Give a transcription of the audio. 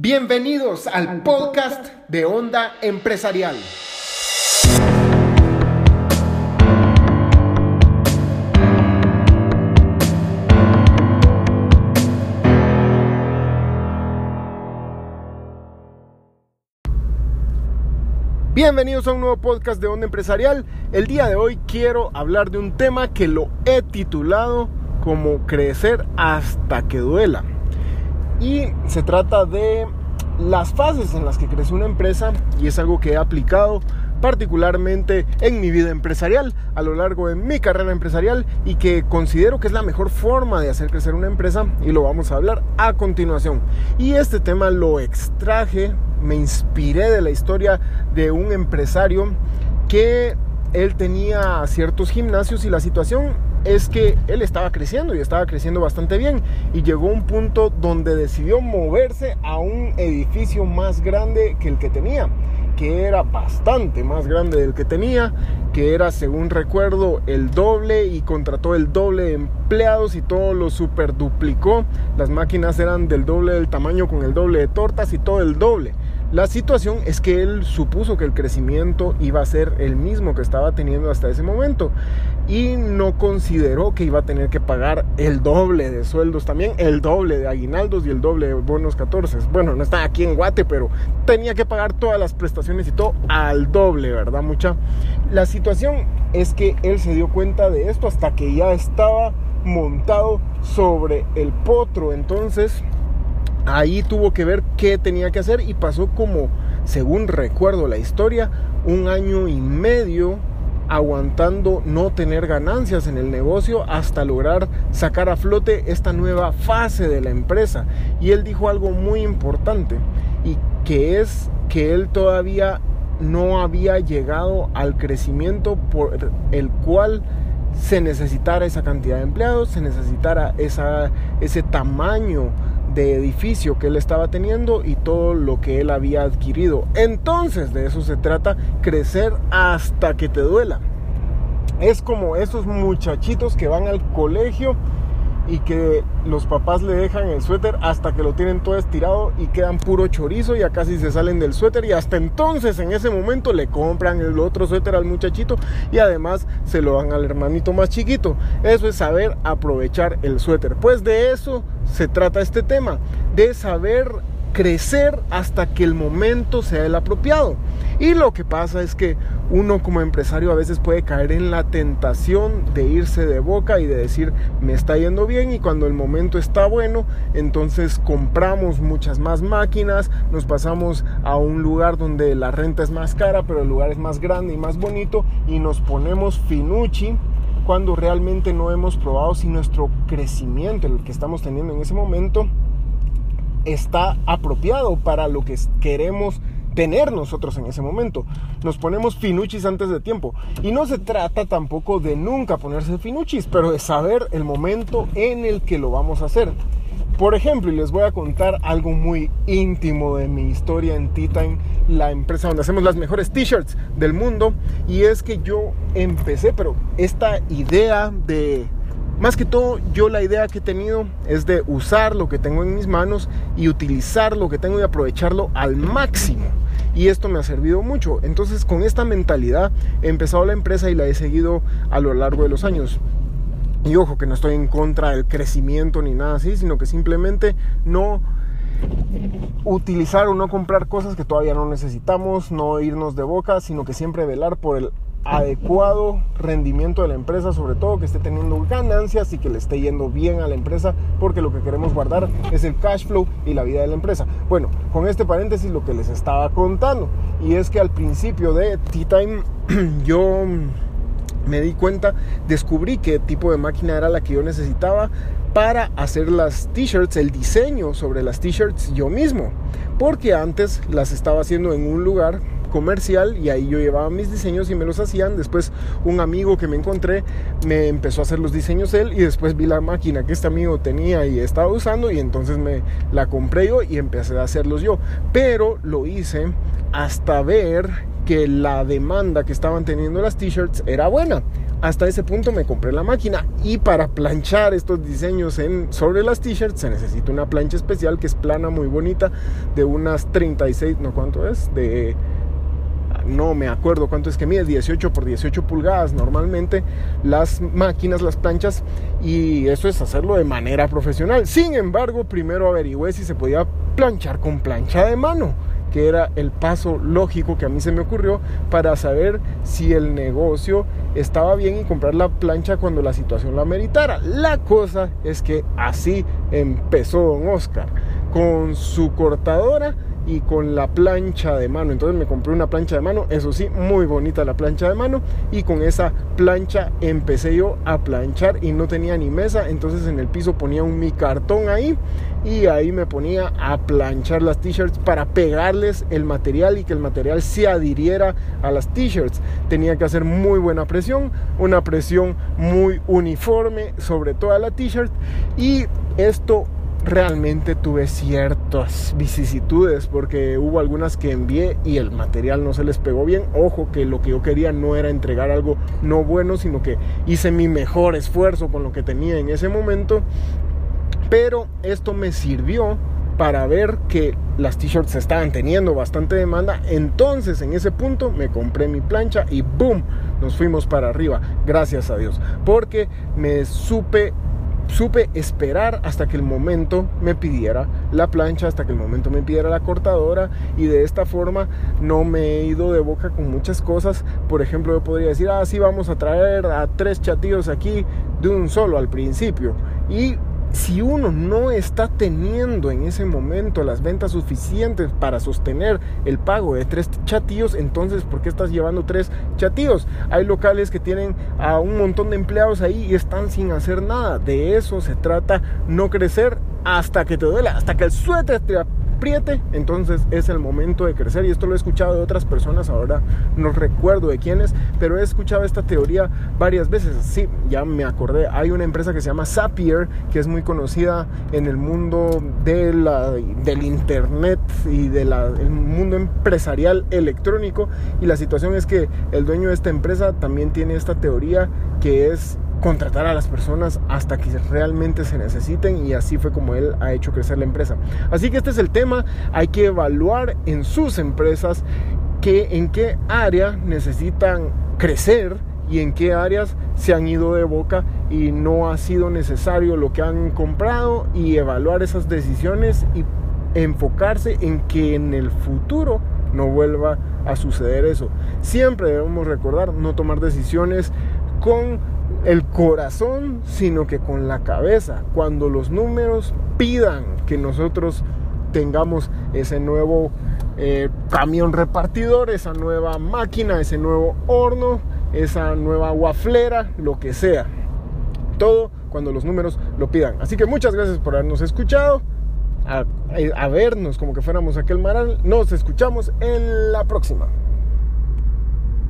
Bienvenidos al podcast de Onda Empresarial. Bienvenidos a un nuevo podcast de Onda Empresarial. El día de hoy quiero hablar de un tema que lo he titulado como crecer hasta que duela. Y se trata de las fases en las que crece una empresa y es algo que he aplicado particularmente en mi vida empresarial a lo largo de mi carrera empresarial y que considero que es la mejor forma de hacer crecer una empresa y lo vamos a hablar a continuación. Y este tema lo extraje, me inspiré de la historia de un empresario que él tenía ciertos gimnasios y la situación es que él estaba creciendo y estaba creciendo bastante bien y llegó a un punto donde decidió moverse a un edificio más grande que el que tenía que era bastante más grande del que tenía, que era, según recuerdo, el doble y contrató el doble de empleados y todo lo super duplicó. Las máquinas eran del doble del tamaño con el doble de tortas y todo el doble. La situación es que él supuso que el crecimiento iba a ser el mismo que estaba teniendo hasta ese momento y no consideró que iba a tener que pagar el doble de sueldos también, el doble de aguinaldos y el doble de bonos 14. Bueno, no está aquí en Guate, pero tenía que pagar todas las prestaciones y todo al doble, ¿verdad? Mucha. La situación es que él se dio cuenta de esto hasta que ya estaba montado sobre el potro. Entonces, ahí tuvo que ver qué tenía que hacer y pasó como, según recuerdo la historia, un año y medio aguantando no tener ganancias en el negocio hasta lograr sacar a flote esta nueva fase de la empresa. Y él dijo algo muy importante y que es que él todavía no había llegado al crecimiento por el cual se necesitara esa cantidad de empleados, se necesitara esa, ese tamaño edificio que él estaba teniendo y todo lo que él había adquirido. Entonces de eso se trata, crecer hasta que te duela. Es como esos muchachitos que van al colegio y que los papás le dejan el suéter hasta que lo tienen todo estirado y quedan puro chorizo y ya casi se salen del suéter y hasta entonces en ese momento le compran el otro suéter al muchachito y además se lo dan al hermanito más chiquito. Eso es saber aprovechar el suéter. Pues de eso se trata este tema, de saber crecer hasta que el momento sea el apropiado. Y lo que pasa es que uno como empresario a veces puede caer en la tentación de irse de boca y de decir me está yendo bien y cuando el momento está bueno, entonces compramos muchas más máquinas, nos pasamos a un lugar donde la renta es más cara, pero el lugar es más grande y más bonito y nos ponemos finucci cuando realmente no hemos probado si nuestro crecimiento, el que estamos teniendo en ese momento, está apropiado para lo que queremos tener nosotros en ese momento. Nos ponemos finuchis antes de tiempo. Y no se trata tampoco de nunca ponerse finuchis, pero de saber el momento en el que lo vamos a hacer. Por ejemplo, y les voy a contar algo muy íntimo de mi historia en T-Time, la empresa donde hacemos las mejores t-shirts del mundo. Y es que yo empecé, pero esta idea de más que todo, yo la idea que he tenido es de usar lo que tengo en mis manos y utilizar lo que tengo y aprovecharlo al máximo. Y esto me ha servido mucho. Entonces, con esta mentalidad he empezado la empresa y la he seguido a lo largo de los años. Y ojo, que no estoy en contra del crecimiento ni nada así, sino que simplemente no utilizar o no comprar cosas que todavía no necesitamos, no irnos de boca, sino que siempre velar por el adecuado rendimiento de la empresa, sobre todo que esté teniendo ganancias y que le esté yendo bien a la empresa, porque lo que queremos guardar es el cash flow y la vida de la empresa. Bueno, con este paréntesis lo que les estaba contando, y es que al principio de Tea Time yo me di cuenta, descubrí qué tipo de máquina era la que yo necesitaba para hacer las t-shirts, el diseño sobre las t-shirts yo mismo, porque antes las estaba haciendo en un lugar comercial y ahí yo llevaba mis diseños y me los hacían. Después un amigo que me encontré me empezó a hacer los diseños él y después vi la máquina que este amigo tenía y estaba usando y entonces me la compré yo y empecé a hacerlos yo. Pero lo hice hasta ver que la demanda que estaban teniendo las t-shirts era buena. Hasta ese punto me compré la máquina y para planchar estos diseños en, sobre las t-shirts se necesita una plancha especial que es plana, muy bonita, de unas 36, no cuánto es, de no me acuerdo cuánto es que mide, 18 por 18 pulgadas normalmente las máquinas, las planchas y eso es hacerlo de manera profesional. Sin embargo, primero averigüé si se podía planchar con plancha de mano que era el paso lógico que a mí se me ocurrió para saber si el negocio estaba bien y comprar la plancha cuando la situación la meritara. La cosa es que así empezó don Oscar con su cortadora y con la plancha de mano. Entonces me compré una plancha de mano, eso sí, muy bonita la plancha de mano. Y con esa plancha empecé yo a planchar y no tenía ni mesa. Entonces en el piso ponía un mi cartón ahí y ahí me ponía a planchar las t-shirts para pegarles el material y que el material se adhiriera a las t-shirts. Tenía que hacer muy buena presión, una presión muy uniforme sobre toda la t-shirt y esto realmente tuve ciertas vicisitudes porque hubo algunas que envié y el material no se les pegó bien. Ojo que lo que yo quería no era entregar algo no bueno, sino que hice mi mejor esfuerzo con lo que tenía en ese momento. Pero esto me sirvió para ver que las t-shirts estaban teniendo bastante demanda. Entonces en ese punto me compré mi plancha y ¡boom! Nos fuimos para arriba. Gracias a Dios. Porque me supe supe esperar hasta que el momento me pidiera la plancha, hasta que el momento me pidiera la cortadora y de esta forma no me he ido de boca con muchas cosas. Por ejemplo, yo podría decir, ah, sí, vamos a traer a tres chatillos aquí de un solo al principio. Y si uno no está teniendo en ese momento las ventas suficientes para sostener el pago de tres chatillos, entonces ¿por qué estás llevando tres chatillos? Hay locales que tienen a un montón de empleados ahí y están sin hacer nada. De eso se trata, no crecer hasta que te duela, hasta que el suéter te apriete, entonces es el momento de crecer. Y esto lo he escuchado de otras personas, ahora no recuerdo de quiénes, pero he escuchado esta teoría varias veces. Sí, ya me acordé. Hay una empresa que se llama Zapier, que es muy conocida en el mundo de la, del internet y del mundo empresarial electrónico. Y la situación es que el dueño de esta empresa también tiene esta teoría que es contratar a las personas hasta que realmente se necesiten y así fue como él ha hecho crecer la empresa. Así que este es el tema, hay que evaluar en sus empresas que, en qué área necesitan crecer y en qué áreas se han ido de boca y no ha sido necesario lo que han comprado y evaluar esas decisiones y enfocarse en que en el futuro no vuelva a suceder eso. Siempre debemos recordar no tomar decisiones con el corazón, sino que con la cabeza. Cuando los números pidan que nosotros tengamos ese nuevo eh, camión repartidor, esa nueva máquina, ese nuevo horno, esa nueva guaflera, lo que sea. Todo cuando los números lo pidan. Así que muchas gracias por habernos escuchado. A, a vernos como que fuéramos aquel maral. Nos escuchamos en la próxima.